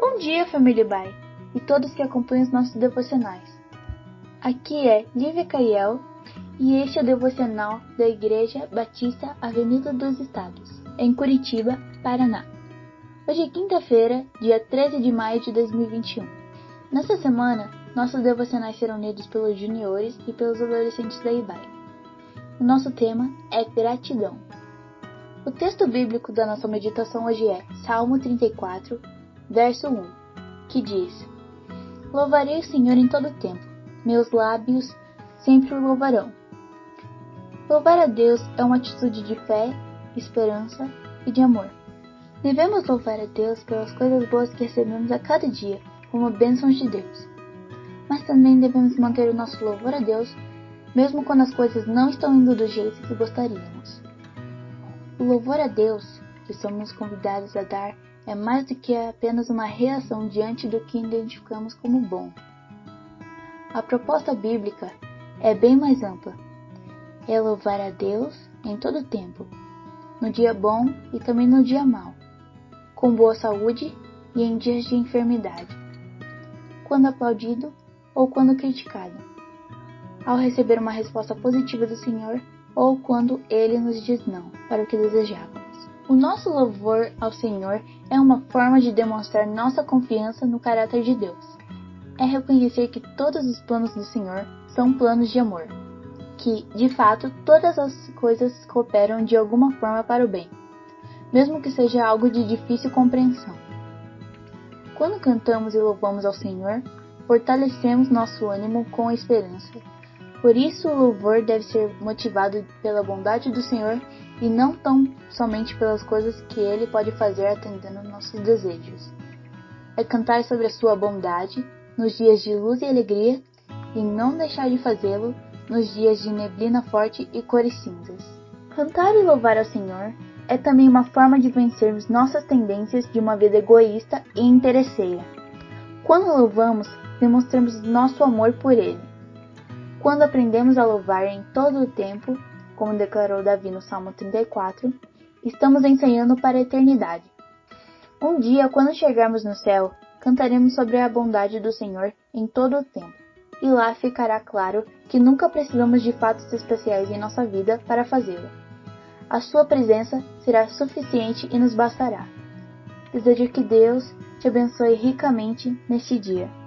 Bom dia, família Bai, e todos que acompanham os nossos devocionais. Aqui é Lívia Caiel e este é o devocional da Igreja Batista Avenida dos Estados, em Curitiba, Paraná. Hoje é quinta-feira, dia 13 de maio de 2021. Nessa semana, nossos devocionais serão lidos pelos juniores e pelos adolescentes da IBAI. O nosso tema é gratidão. O texto bíblico da nossa meditação hoje é Salmo 34, verso 1, que diz: Louvarei o Senhor em todo tempo, meus lábios sempre o louvarão. Louvar a Deus é uma atitude de fé, esperança e de amor. Devemos louvar a Deus pelas coisas boas que recebemos a cada dia, como bênçãos de Deus. Mas também devemos manter o nosso louvor a Deus, mesmo quando as coisas não estão indo do jeito que gostaríamos. O louvor a Deus que somos convidados a dar é mais do que apenas uma reação diante do que identificamos como bom. A proposta bíblica é bem mais ampla. É louvar a Deus em todo tempo, no dia bom e também no dia mau, com boa saúde e em dias de enfermidade, quando aplaudido ou quando criticado, ao receber uma resposta positiva do Senhor ou quando Ele nos diz não para o que desejávamos. O nosso louvor ao Senhor é uma forma de demonstrar nossa confiança no caráter de Deus. É reconhecer que todos os planos do Senhor são planos de amor, que, de fato, todas as coisas cooperam de alguma forma para o bem, mesmo que seja algo de difícil compreensão. Quando cantamos e louvamos ao Senhor, fortalecemos nosso ânimo com a esperança. Por isso, o louvor deve ser motivado pela bondade do Senhor e não tão somente pelas coisas que Ele pode fazer atendendo nossos desejos. É cantar sobre a sua bondade nos dias de luz e alegria e não deixar de fazê-lo nos dias de neblina forte e cores cinzas. Cantar e louvar ao Senhor é também uma forma de vencermos nossas tendências de uma vida egoísta e interesseira. Quando louvamos, demonstramos nosso amor por Ele. Quando aprendemos a louvar em todo o tempo, como declarou Davi no Salmo 34, estamos ensaiando para a eternidade. Um dia, quando chegarmos no céu, cantaremos sobre a bondade do Senhor em todo o tempo. E lá ficará claro que nunca precisamos de fatos especiais em nossa vida para fazê-lo. A sua presença será suficiente e nos bastará. Desejo que Deus te abençoe ricamente neste dia.